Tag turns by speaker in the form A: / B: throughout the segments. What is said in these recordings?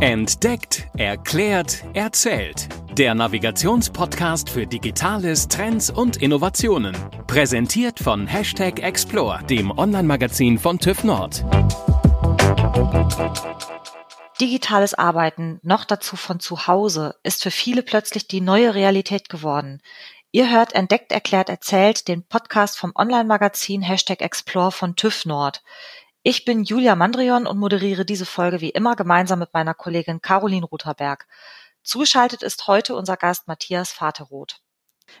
A: Entdeckt, erklärt, erzählt. Der Navigationspodcast für Digitales, Trends und Innovationen. Präsentiert von Hashtag Explore, dem Online-Magazin von TÜV Nord.
B: Digitales Arbeiten, noch dazu von zu Hause, ist für viele plötzlich die neue Realität geworden. Ihr hört Entdeckt, erklärt, erzählt, den Podcast vom Online-Magazin Hashtag Explore von TÜV Nord. Ich bin Julia Mandrion und moderiere diese Folge wie immer gemeinsam mit meiner Kollegin Caroline Rutherberg. Zugeschaltet ist heute unser Gast Matthias Vaterroth.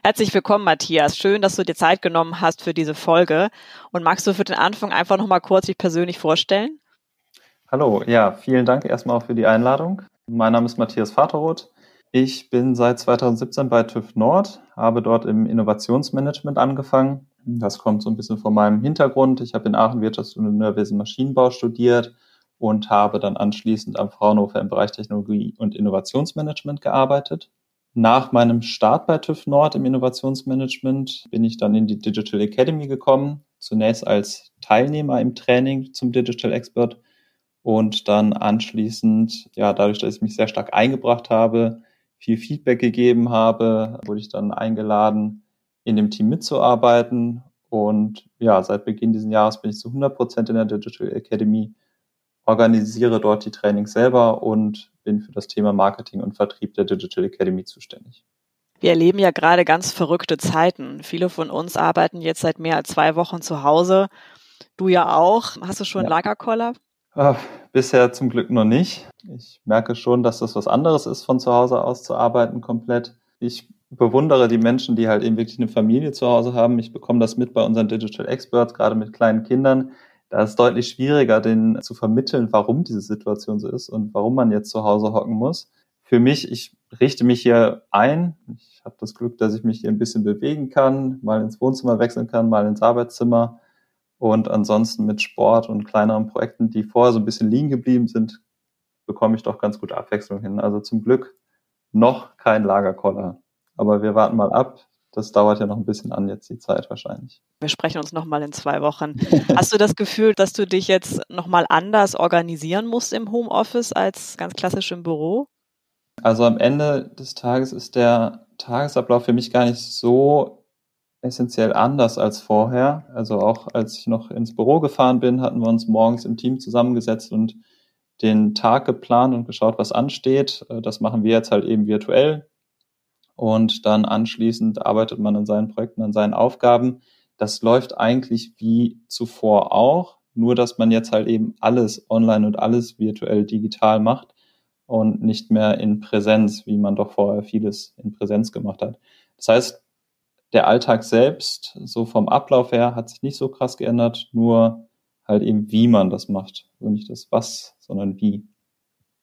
C: Herzlich willkommen, Matthias. Schön, dass du dir Zeit genommen hast für diese Folge. Und magst du für den Anfang einfach noch mal kurz dich persönlich vorstellen?
D: Hallo, ja, vielen Dank erstmal auch für die Einladung. Mein Name ist Matthias Vaterroth. Ich bin seit 2017 bei TÜV Nord, habe dort im Innovationsmanagement angefangen das kommt so ein bisschen von meinem Hintergrund. Ich habe in Aachen Wirtschafts- und Ingenieurwesen Maschinenbau studiert und habe dann anschließend am Fraunhofer im Bereich Technologie und Innovationsmanagement gearbeitet. Nach meinem Start bei TÜV Nord im Innovationsmanagement bin ich dann in die Digital Academy gekommen, zunächst als Teilnehmer im Training zum Digital Expert und dann anschließend, ja, dadurch, dass ich mich sehr stark eingebracht habe, viel Feedback gegeben habe, wurde ich dann eingeladen, in dem Team mitzuarbeiten. Und ja, seit Beginn dieses Jahres bin ich zu 100 Prozent in der Digital Academy, organisiere dort die Trainings selber und bin für das Thema Marketing und Vertrieb der Digital Academy zuständig.
C: Wir erleben ja gerade ganz verrückte Zeiten. Viele von uns arbeiten jetzt seit mehr als zwei Wochen zu Hause. Du ja auch. Hast du schon ja. Lagerkoller?
D: Ach, bisher zum Glück noch nicht. Ich merke schon, dass das was anderes ist, von zu Hause aus zu arbeiten komplett. Ich bewundere die Menschen, die halt eben wirklich eine Familie zu Hause haben. Ich bekomme das mit bei unseren Digital Experts, gerade mit kleinen Kindern. Da ist deutlich schwieriger, denen zu vermitteln, warum diese Situation so ist und warum man jetzt zu Hause hocken muss. Für mich, ich richte mich hier ein. Ich habe das Glück, dass ich mich hier ein bisschen bewegen kann, mal ins Wohnzimmer wechseln kann, mal ins Arbeitszimmer. Und ansonsten mit Sport und kleineren Projekten, die vorher so ein bisschen liegen geblieben sind, bekomme ich doch ganz gute Abwechslung hin. Also zum Glück noch kein Lagerkoller. Aber wir warten mal ab. Das dauert ja noch ein bisschen an, jetzt die Zeit wahrscheinlich.
C: Wir sprechen uns nochmal in zwei Wochen. Hast du das Gefühl, dass du dich jetzt nochmal anders organisieren musst im Homeoffice als ganz klassisch im Büro?
D: Also am Ende des Tages ist der Tagesablauf für mich gar nicht so essentiell anders als vorher. Also auch als ich noch ins Büro gefahren bin, hatten wir uns morgens im Team zusammengesetzt und den Tag geplant und geschaut, was ansteht. Das machen wir jetzt halt eben virtuell und dann anschließend arbeitet man an seinen Projekten, an seinen Aufgaben. Das läuft eigentlich wie zuvor auch, nur dass man jetzt halt eben alles online und alles virtuell digital macht und nicht mehr in Präsenz, wie man doch vorher vieles in Präsenz gemacht hat. Das heißt, der Alltag selbst, so vom Ablauf her, hat sich nicht so krass geändert, nur halt eben, wie man das macht. Und nicht das Was, sondern wie.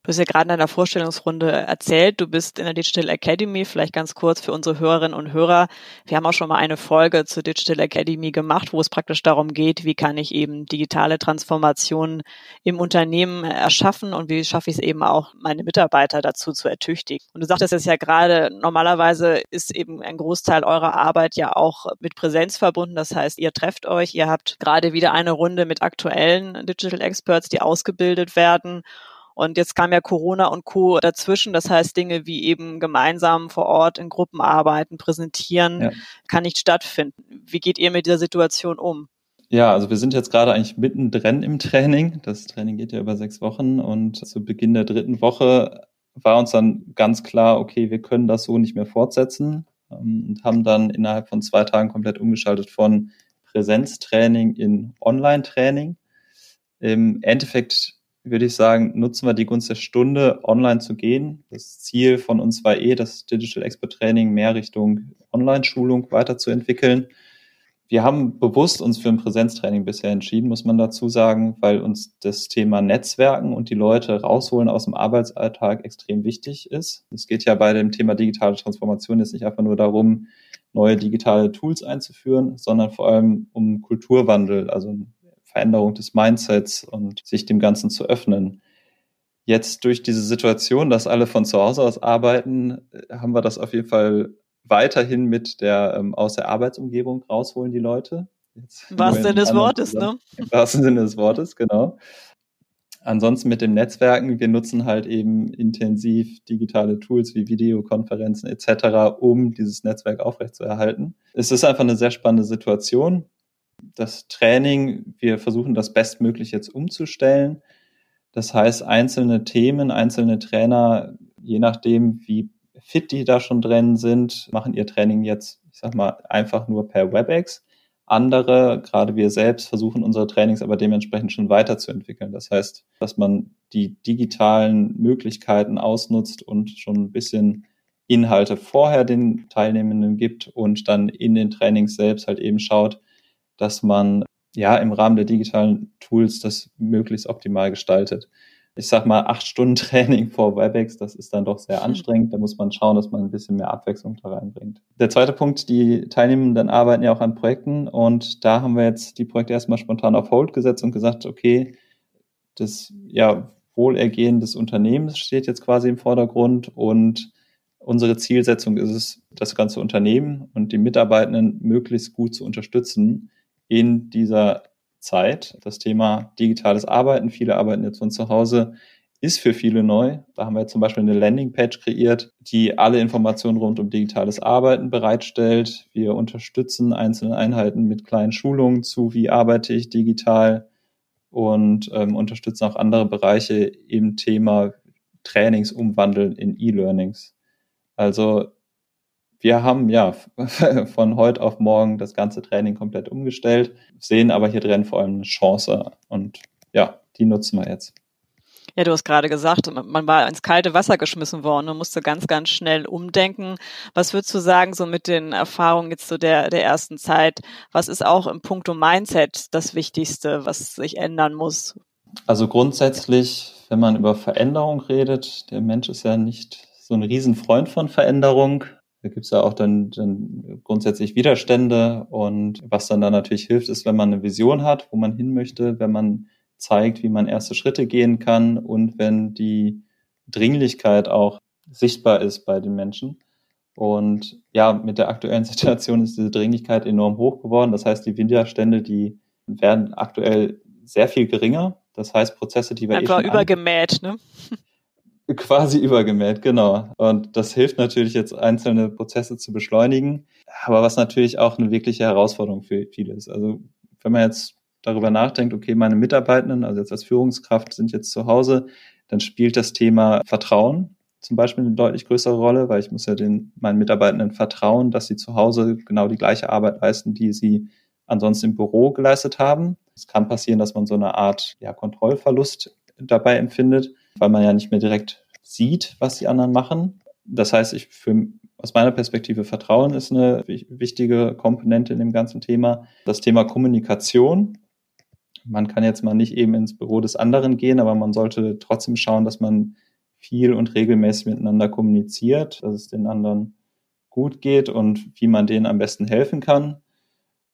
C: Du hast ja gerade in deiner Vorstellungsrunde erzählt, du bist in der Digital Academy, vielleicht ganz kurz für unsere Hörerinnen und Hörer. Wir haben auch schon mal eine Folge zur Digital Academy gemacht, wo es praktisch darum geht, wie kann ich eben digitale Transformationen im Unternehmen erschaffen und wie schaffe ich es eben auch, meine Mitarbeiter dazu zu ertüchtigen. Und du sagtest es ja gerade, normalerweise ist eben ein Großteil eurer Arbeit ja auch mit Präsenz verbunden. Das heißt, ihr trefft euch, ihr habt gerade wieder eine Runde mit aktuellen Digital Experts, die ausgebildet werden. Und jetzt kam ja Corona und Co. dazwischen. Das heißt, Dinge wie eben gemeinsam vor Ort in Gruppen arbeiten, präsentieren, ja. kann nicht stattfinden. Wie geht ihr mit dieser Situation um?
D: Ja, also wir sind jetzt gerade eigentlich mittendrin im Training. Das Training geht ja über sechs Wochen und zu Beginn der dritten Woche war uns dann ganz klar, okay, wir können das so nicht mehr fortsetzen ähm, und haben dann innerhalb von zwei Tagen komplett umgeschaltet von Präsenztraining in Online-Training. Im Endeffekt würde ich sagen, nutzen wir die Gunst der Stunde, online zu gehen. Das Ziel von uns war eh, das Digital Expert Training mehr Richtung Online-Schulung weiterzuentwickeln. Wir haben bewusst uns für ein Präsenztraining bisher entschieden, muss man dazu sagen, weil uns das Thema Netzwerken und die Leute rausholen aus dem Arbeitsalltag extrem wichtig ist. Es geht ja bei dem Thema digitale Transformation jetzt nicht einfach nur darum, neue digitale Tools einzuführen, sondern vor allem um Kulturwandel, also Veränderung des Mindsets und sich dem Ganzen zu öffnen. Jetzt durch diese Situation, dass alle von zu Hause aus arbeiten, äh, haben wir das auf jeden Fall weiterhin mit der ähm, aus der Arbeitsumgebung rausholen die Leute.
C: Was Sinne des Wortes, ne?
D: Im wahrsten Sinne des Wortes, genau. Ansonsten mit dem Netzwerken, wir nutzen halt eben intensiv digitale Tools wie Videokonferenzen etc., um dieses Netzwerk aufrechtzuerhalten. Es ist einfach eine sehr spannende Situation. Das Training, wir versuchen das bestmöglich jetzt umzustellen. Das heißt, einzelne Themen, einzelne Trainer, je nachdem, wie fit die da schon drin sind, machen ihr Training jetzt, ich sag mal, einfach nur per WebEx. Andere, gerade wir selbst, versuchen unsere Trainings aber dementsprechend schon weiterzuentwickeln. Das heißt, dass man die digitalen Möglichkeiten ausnutzt und schon ein bisschen Inhalte vorher den Teilnehmenden gibt und dann in den Trainings selbst halt eben schaut, dass man ja im Rahmen der digitalen Tools das möglichst optimal gestaltet ich sag mal, acht Stunden Training vor WebEx, das ist dann doch sehr hm. anstrengend. Da muss man schauen, dass man ein bisschen mehr Abwechslung da reinbringt. Der zweite Punkt, die Teilnehmenden arbeiten ja auch an Projekten und da haben wir jetzt die Projekte erstmal spontan auf Hold gesetzt und gesagt, okay, das ja, Wohlergehen des Unternehmens steht jetzt quasi im Vordergrund und unsere Zielsetzung ist es, das ganze Unternehmen und die Mitarbeitenden möglichst gut zu unterstützen in dieser Zeit. Das Thema digitales Arbeiten, viele arbeiten jetzt von zu Hause, ist für viele neu. Da haben wir zum Beispiel eine Landingpage kreiert, die alle Informationen rund um digitales Arbeiten bereitstellt. Wir unterstützen einzelne Einheiten mit kleinen Schulungen zu, wie arbeite ich digital und ähm, unterstützen auch andere Bereiche im Thema Trainings umwandeln in E-Learnings. Also wir haben ja von heute auf morgen das ganze Training komplett umgestellt, sehen aber hier drin vor allem eine Chance und ja, die nutzen wir jetzt.
C: Ja, du hast gerade gesagt, man war ins kalte Wasser geschmissen worden und musste ganz, ganz schnell umdenken. Was würdest du sagen, so mit den Erfahrungen jetzt so der, der ersten Zeit? Was ist auch im Punkto Mindset das Wichtigste, was sich ändern muss?
D: Also grundsätzlich, wenn man über Veränderung redet, der Mensch ist ja nicht so ein Riesenfreund von Veränderung. Da gibt es ja auch dann, dann grundsätzlich Widerstände und was dann da natürlich hilft, ist, wenn man eine Vision hat, wo man hin möchte, wenn man zeigt, wie man erste Schritte gehen kann und wenn die Dringlichkeit auch sichtbar ist bei den Menschen. Und ja, mit der aktuellen Situation ist diese Dringlichkeit enorm hoch geworden. Das heißt, die Widerstände, die werden aktuell sehr viel geringer. Das heißt, Prozesse, die wir
C: Einfach eh übergemäht, ne?
D: Quasi übergemäht, genau. Und das hilft natürlich jetzt, einzelne Prozesse zu beschleunigen, aber was natürlich auch eine wirkliche Herausforderung für viele ist. Also wenn man jetzt darüber nachdenkt, okay, meine Mitarbeitenden, also jetzt als Führungskraft, sind jetzt zu Hause, dann spielt das Thema Vertrauen zum Beispiel eine deutlich größere Rolle, weil ich muss ja den meinen Mitarbeitenden vertrauen, dass sie zu Hause genau die gleiche Arbeit leisten, die sie ansonsten im Büro geleistet haben. Es kann passieren, dass man so eine Art ja, Kontrollverlust dabei empfindet weil man ja nicht mehr direkt sieht, was die anderen machen. Das heißt, ich für, aus meiner Perspektive Vertrauen ist eine wichtige Komponente in dem ganzen Thema. Das Thema Kommunikation. Man kann jetzt mal nicht eben ins Büro des anderen gehen, aber man sollte trotzdem schauen, dass man viel und regelmäßig miteinander kommuniziert, dass es den anderen gut geht und wie man denen am besten helfen kann.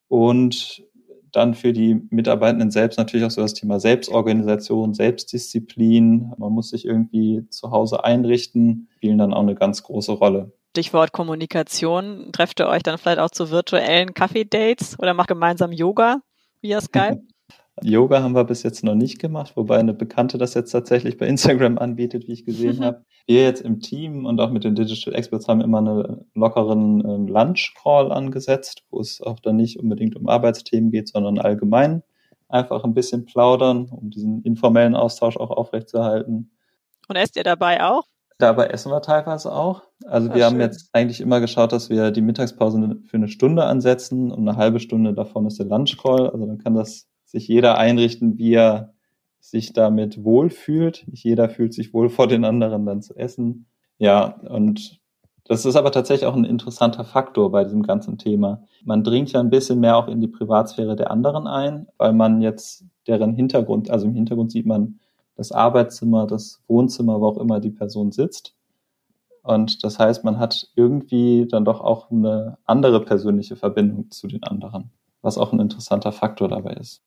D: Und dann für die Mitarbeitenden selbst natürlich auch so das Thema Selbstorganisation, Selbstdisziplin. Man muss sich irgendwie zu Hause einrichten, spielen dann auch eine ganz große Rolle.
C: Stichwort Kommunikation. Trefft ihr euch dann vielleicht auch zu virtuellen Kaffee-Dates oder macht gemeinsam Yoga via Skype?
D: Yoga haben wir bis jetzt noch nicht gemacht, wobei eine Bekannte das jetzt tatsächlich bei Instagram anbietet, wie ich gesehen mhm. habe. Wir jetzt im Team und auch mit den Digital Experts haben immer einen lockeren ähm, Lunch-Call angesetzt, wo es auch dann nicht unbedingt um Arbeitsthemen geht, sondern allgemein einfach ein bisschen plaudern, um diesen informellen Austausch auch aufrechtzuerhalten.
C: Und esst ihr dabei auch?
D: Dabei essen wir teilweise auch. Also Ach, wir haben jetzt eigentlich immer geschaut, dass wir die Mittagspause für eine Stunde ansetzen und eine halbe Stunde davon ist der Lunch Call. Also dann kann das sich jeder einrichten, wie er sich damit wohlfühlt. Nicht jeder fühlt sich wohl vor den anderen dann zu essen. Ja, und das ist aber tatsächlich auch ein interessanter Faktor bei diesem ganzen Thema. Man dringt ja ein bisschen mehr auch in die Privatsphäre der anderen ein, weil man jetzt deren Hintergrund, also im Hintergrund sieht man das Arbeitszimmer, das Wohnzimmer, wo auch immer die Person sitzt. Und das heißt, man hat irgendwie dann doch auch eine andere persönliche Verbindung zu den anderen, was auch ein interessanter Faktor dabei ist.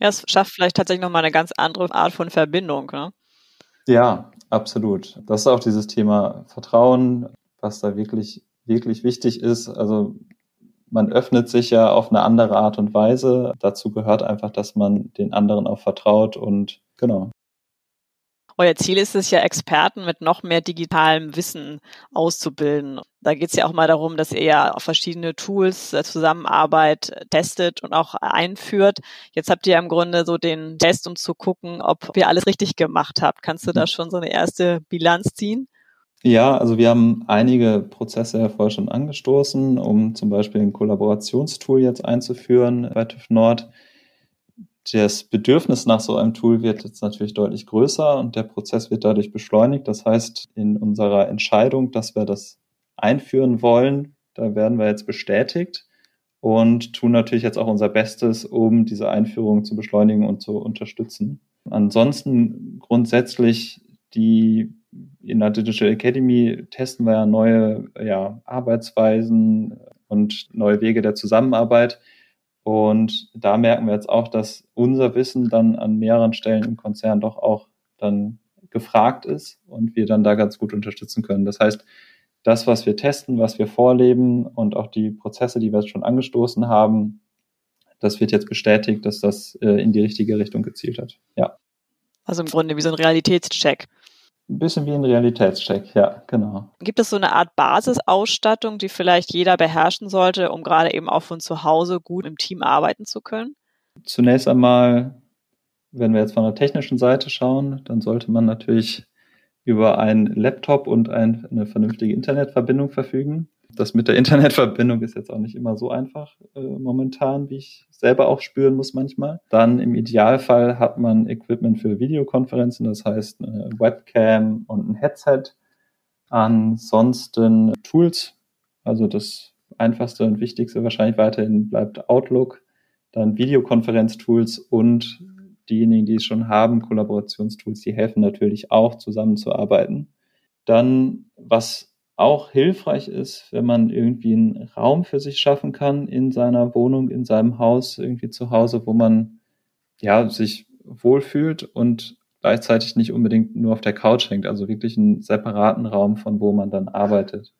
C: Ja, es schafft vielleicht tatsächlich nochmal eine ganz andere Art von Verbindung. Ne?
D: Ja, absolut. Das ist auch dieses Thema Vertrauen, was da wirklich, wirklich wichtig ist. Also man öffnet sich ja auf eine andere Art und Weise. Dazu gehört einfach, dass man den anderen auch vertraut und genau.
C: Euer Ziel ist es ja, Experten mit noch mehr digitalem Wissen auszubilden. Da geht es ja auch mal darum, dass ihr ja auf verschiedene Tools Zusammenarbeit testet und auch einführt. Jetzt habt ihr ja im Grunde so den Test, um zu gucken, ob ihr alles richtig gemacht habt. Kannst du da schon so eine erste Bilanz ziehen?
D: Ja, also wir haben einige Prozesse ja vorher schon angestoßen, um zum Beispiel ein Kollaborationstool jetzt einzuführen bei TÜV Nord das Bedürfnis nach so einem Tool wird jetzt natürlich deutlich größer und der Prozess wird dadurch beschleunigt. Das heißt, in unserer Entscheidung, dass wir das einführen wollen, da werden wir jetzt bestätigt und tun natürlich jetzt auch unser Bestes, um diese Einführung zu beschleunigen und zu unterstützen. Ansonsten grundsätzlich die in der Digital Academy testen wir ja neue ja, Arbeitsweisen und neue Wege der Zusammenarbeit. Und da merken wir jetzt auch, dass unser Wissen dann an mehreren Stellen im Konzern doch auch dann gefragt ist und wir dann da ganz gut unterstützen können. Das heißt, das, was wir testen, was wir vorleben und auch die Prozesse, die wir jetzt schon angestoßen haben, das wird jetzt bestätigt, dass das äh, in die richtige Richtung gezielt hat. Ja.
C: Also im Grunde wie so ein Realitätscheck.
D: Ein bisschen wie ein Realitätscheck, ja, genau.
C: Gibt es so eine Art Basisausstattung, die vielleicht jeder beherrschen sollte, um gerade eben auch von zu Hause gut im Team arbeiten zu können?
D: Zunächst einmal, wenn wir jetzt von der technischen Seite schauen, dann sollte man natürlich über einen Laptop und ein, eine vernünftige Internetverbindung verfügen. Das mit der Internetverbindung ist jetzt auch nicht immer so einfach äh, momentan, wie ich selber auch spüren muss manchmal. Dann im Idealfall hat man Equipment für Videokonferenzen, das heißt eine Webcam und ein Headset. Ansonsten Tools, also das einfachste und wichtigste wahrscheinlich weiterhin bleibt Outlook, dann Videokonferenztools und diejenigen, die es schon haben, Kollaborationstools, die helfen natürlich auch zusammenzuarbeiten. Dann, was auch hilfreich ist, wenn man irgendwie einen Raum für sich schaffen kann in seiner Wohnung, in seinem Haus, irgendwie zu Hause, wo man ja sich wohlfühlt und gleichzeitig nicht unbedingt nur auf der Couch hängt, also wirklich einen separaten Raum, von wo man dann arbeitet.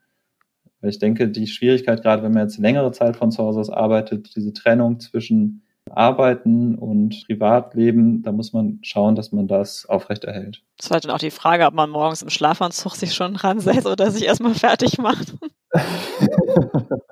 D: Weil ich denke, die Schwierigkeit, gerade wenn man jetzt längere Zeit von zu Hause aus arbeitet, diese Trennung zwischen Arbeiten und Privatleben, da muss man schauen, dass man das aufrechterhält.
C: Das war dann auch die Frage, ob man morgens im Schlafanzug sich schon ransetzt oder sich erstmal fertig macht.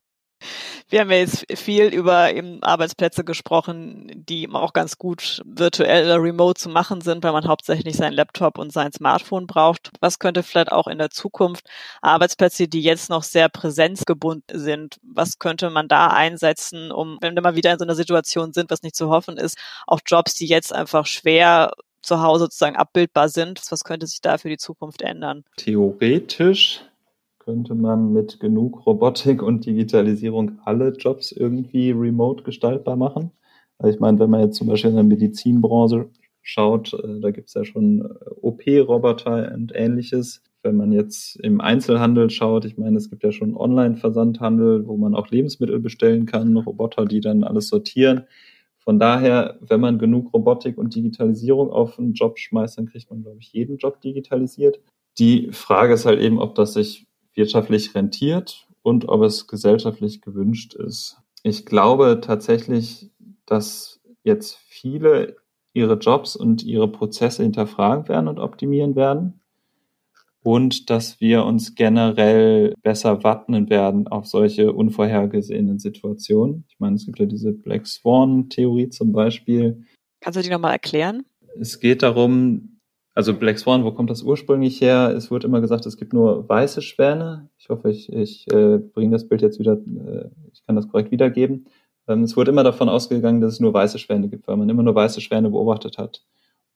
C: Wir haben ja jetzt viel über eben Arbeitsplätze gesprochen, die auch ganz gut virtuell oder remote zu machen sind, weil man hauptsächlich seinen Laptop und sein Smartphone braucht. Was könnte vielleicht auch in der Zukunft Arbeitsplätze, die jetzt noch sehr präsenzgebunden sind, was könnte man da einsetzen, um, wenn wir mal wieder in so einer Situation sind, was nicht zu hoffen ist, auch Jobs, die jetzt einfach schwer zu Hause sozusagen abbildbar sind. Was könnte sich da für die Zukunft ändern?
D: Theoretisch könnte man mit genug Robotik und Digitalisierung alle Jobs irgendwie remote gestaltbar machen. Also ich meine, wenn man jetzt zum Beispiel in der Medizinbranche schaut, äh, da gibt es ja schon äh, OP-Roboter und ähnliches. Wenn man jetzt im Einzelhandel schaut, ich meine, es gibt ja schon Online-Versandhandel, wo man auch Lebensmittel bestellen kann, Roboter, die dann alles sortieren. Von daher, wenn man genug Robotik und Digitalisierung auf einen Job schmeißt, dann kriegt man, glaube ich, jeden Job digitalisiert. Die Frage ist halt eben, ob das sich wirtschaftlich rentiert und ob es gesellschaftlich gewünscht ist. Ich glaube tatsächlich, dass jetzt viele ihre Jobs und ihre Prozesse hinterfragen werden und optimieren werden und dass wir uns generell besser wappnen werden auf solche unvorhergesehenen Situationen. Ich meine, es gibt ja diese Black Swan-Theorie zum Beispiel.
C: Kannst du die nochmal erklären?
D: Es geht darum, also Black Swan, wo kommt das ursprünglich her? Es wird immer gesagt, es gibt nur weiße Schwäne. Ich hoffe, ich, ich äh, bringe das Bild jetzt wieder, äh, ich kann das korrekt wiedergeben. Ähm, es wurde immer davon ausgegangen, dass es nur weiße Schwäne gibt, weil man immer nur weiße Schwäne beobachtet hat.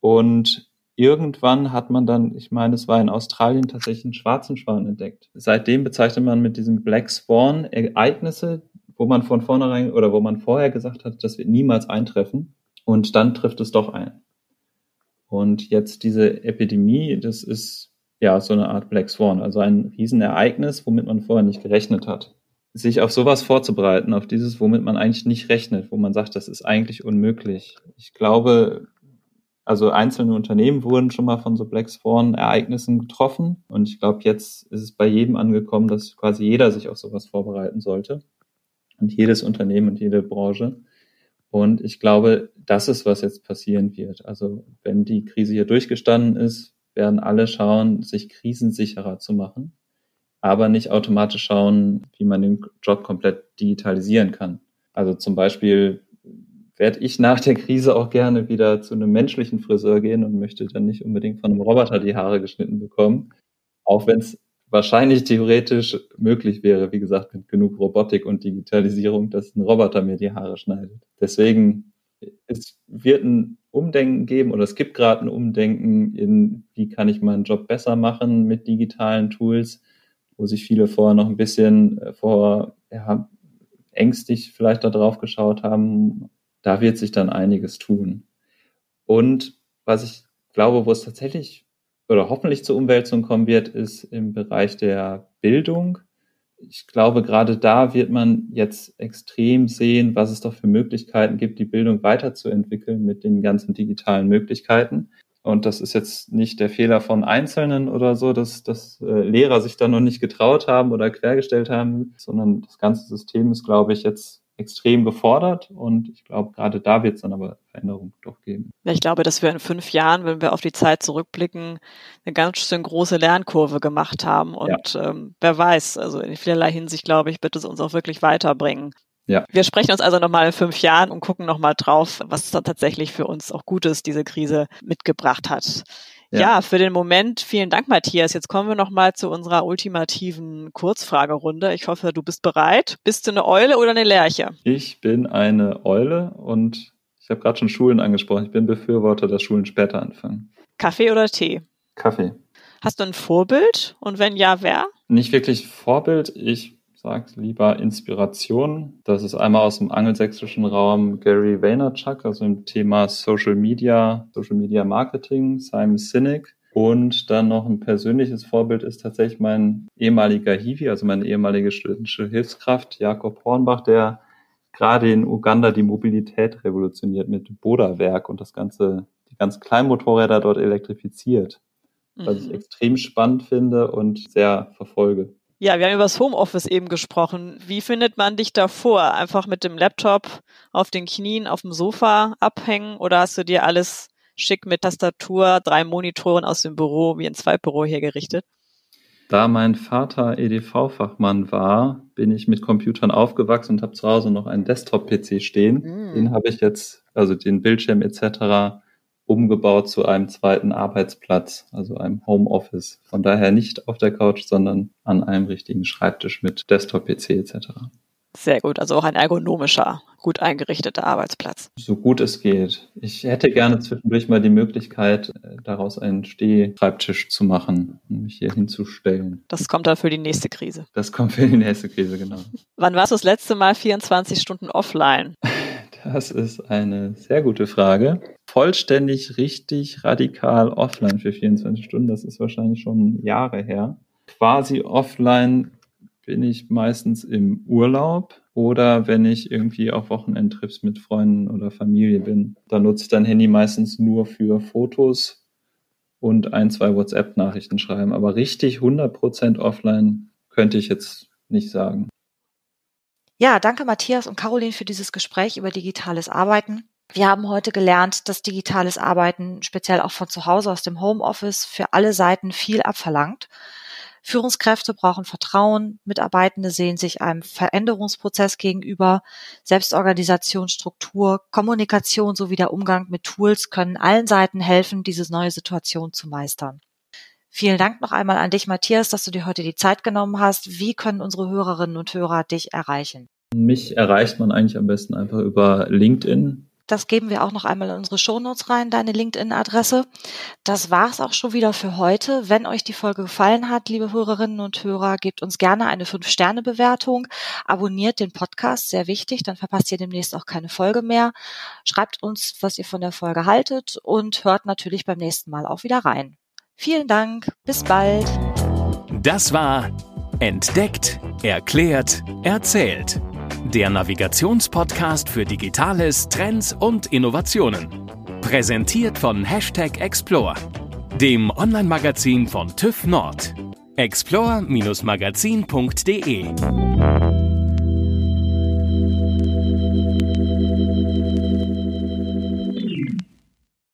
D: Und irgendwann hat man dann, ich meine, es war in Australien tatsächlich einen schwarzen Schwan entdeckt. Seitdem bezeichnet man mit diesem Black Swan Ereignisse, wo man von vornherein oder wo man vorher gesagt hat, das wird niemals eintreffen. Und dann trifft es doch ein. Und jetzt diese Epidemie, das ist ja so eine Art Black Swan, also ein Riesenereignis, womit man vorher nicht gerechnet hat. Sich auf sowas vorzubereiten, auf dieses, womit man eigentlich nicht rechnet, wo man sagt, das ist eigentlich unmöglich. Ich glaube, also einzelne Unternehmen wurden schon mal von so Black Swan Ereignissen getroffen. Und ich glaube, jetzt ist es bei jedem angekommen, dass quasi jeder sich auf sowas vorbereiten sollte. Und jedes Unternehmen und jede Branche. Und ich glaube, das ist, was jetzt passieren wird. Also wenn die Krise hier durchgestanden ist, werden alle schauen, sich krisensicherer zu machen, aber nicht automatisch schauen, wie man den Job komplett digitalisieren kann. Also zum Beispiel werde ich nach der Krise auch gerne wieder zu einem menschlichen Friseur gehen und möchte dann nicht unbedingt von einem Roboter die Haare geschnitten bekommen. Auch wenn es wahrscheinlich theoretisch möglich wäre, wie gesagt, mit genug Robotik und Digitalisierung, dass ein Roboter mir die Haare schneidet. Deswegen, es wird ein Umdenken geben oder es gibt gerade ein Umdenken in, wie kann ich meinen Job besser machen mit digitalen Tools, wo sich viele vorher noch ein bisschen äh, vor, ja, ängstlich vielleicht da drauf geschaut haben. Da wird sich dann einiges tun. Und was ich glaube, wo es tatsächlich oder hoffentlich zur Umwälzung kommen wird, ist im Bereich der Bildung. Ich glaube, gerade da wird man jetzt extrem sehen, was es doch für Möglichkeiten gibt, die Bildung weiterzuentwickeln mit den ganzen digitalen Möglichkeiten. Und das ist jetzt nicht der Fehler von Einzelnen oder so, dass, dass äh, Lehrer sich da noch nicht getraut haben oder quergestellt haben, sondern das ganze System ist, glaube ich, jetzt extrem gefordert und ich glaube, gerade da wird es dann aber Veränderungen doch geben.
C: Ja, ich glaube, dass wir in fünf Jahren, wenn wir auf die Zeit zurückblicken, eine ganz schön große Lernkurve gemacht haben und ja. ähm, wer weiß, also in vielerlei Hinsicht, glaube ich, wird es uns auch wirklich weiterbringen. Ja. Wir sprechen uns also nochmal in fünf Jahren und gucken nochmal drauf, was da tatsächlich für uns auch Gutes diese Krise mitgebracht hat. Ja. ja. für den Moment vielen Dank, Matthias. Jetzt kommen wir nochmal zu unserer ultimativen Kurzfragerunde. Ich hoffe, du bist bereit. Bist du eine Eule oder eine Lerche?
D: Ich bin eine Eule und ich habe gerade schon Schulen angesprochen. Ich bin Befürworter, dass Schulen später anfangen.
C: Kaffee oder Tee?
D: Kaffee.
C: Hast du ein Vorbild? Und wenn ja, wer?
D: Nicht wirklich Vorbild. Ich sagt, lieber Inspiration. Das ist einmal aus dem angelsächsischen Raum Gary Vaynerchuk, also im Thema Social Media, Social Media Marketing, Simon Sinek. Und dann noch ein persönliches Vorbild ist tatsächlich mein ehemaliger Hiwi, also meine ehemalige studentische Hilfskraft, Jakob Hornbach, der gerade in Uganda die Mobilität revolutioniert mit Boda-Werk und das ganze, die ganzen Kleinmotorräder dort elektrifiziert. Was ich mhm. extrem spannend finde und sehr verfolge.
C: Ja, wir haben über das Homeoffice eben gesprochen. Wie findet man dich da vor? Einfach mit dem Laptop auf den Knien auf dem Sofa abhängen oder hast du dir alles schick mit Tastatur, drei Monitoren aus dem Büro wie ein Zweitbüro hergerichtet?
D: Da mein Vater EDV-Fachmann war, bin ich mit Computern aufgewachsen und habe zu Hause noch einen Desktop-PC stehen. Mm. Den habe ich jetzt, also den Bildschirm etc umgebaut zu einem zweiten Arbeitsplatz, also einem Homeoffice. Von daher nicht auf der Couch, sondern an einem richtigen Schreibtisch mit Desktop-PC etc.
C: Sehr gut, also auch ein ergonomischer, gut eingerichteter Arbeitsplatz.
D: So gut es geht. Ich hätte gerne zwischendurch mal die Möglichkeit, äh, daraus einen Stehschreibtisch zu machen und mich hier hinzustellen.
C: Das kommt dann für die nächste Krise.
D: Das kommt für die nächste Krise, genau.
C: Wann warst du das letzte Mal 24 Stunden offline?
D: Das ist eine sehr gute Frage. Vollständig, richtig, radikal offline für 24 Stunden, das ist wahrscheinlich schon Jahre her. Quasi offline bin ich meistens im Urlaub oder wenn ich irgendwie auf Wochenendtrips mit Freunden oder Familie bin. Da nutze ich dein Handy meistens nur für Fotos und ein, zwei WhatsApp-Nachrichten schreiben. Aber richtig 100% offline könnte ich jetzt nicht sagen.
B: Ja, danke Matthias und Caroline für dieses Gespräch über digitales Arbeiten. Wir haben heute gelernt, dass digitales Arbeiten speziell auch von zu Hause aus dem Homeoffice für alle Seiten viel abverlangt. Führungskräfte brauchen Vertrauen, Mitarbeitende sehen sich einem Veränderungsprozess gegenüber, Selbstorganisation, Struktur, Kommunikation sowie der Umgang mit Tools können allen Seiten helfen, diese neue Situation zu meistern. Vielen Dank noch einmal an dich, Matthias, dass du dir heute die Zeit genommen hast. Wie können unsere Hörerinnen und Hörer dich erreichen?
D: Mich erreicht man eigentlich am besten einfach über LinkedIn.
B: Das geben wir auch noch einmal in unsere Shownotes rein, deine LinkedIn-Adresse. Das war's auch schon wieder für heute. Wenn euch die Folge gefallen hat, liebe Hörerinnen und Hörer, gebt uns gerne eine 5-Sterne-Bewertung. Abonniert den Podcast, sehr wichtig, dann verpasst ihr demnächst auch keine Folge mehr. Schreibt uns, was ihr von der Folge haltet und hört natürlich beim nächsten Mal auch wieder rein. Vielen Dank, bis bald.
A: Das war Entdeckt, Erklärt, Erzählt. Der Navigationspodcast für Digitales, Trends und Innovationen. Präsentiert von Hashtag Explore, dem Online-Magazin von TÜV Nord. explore-magazin.de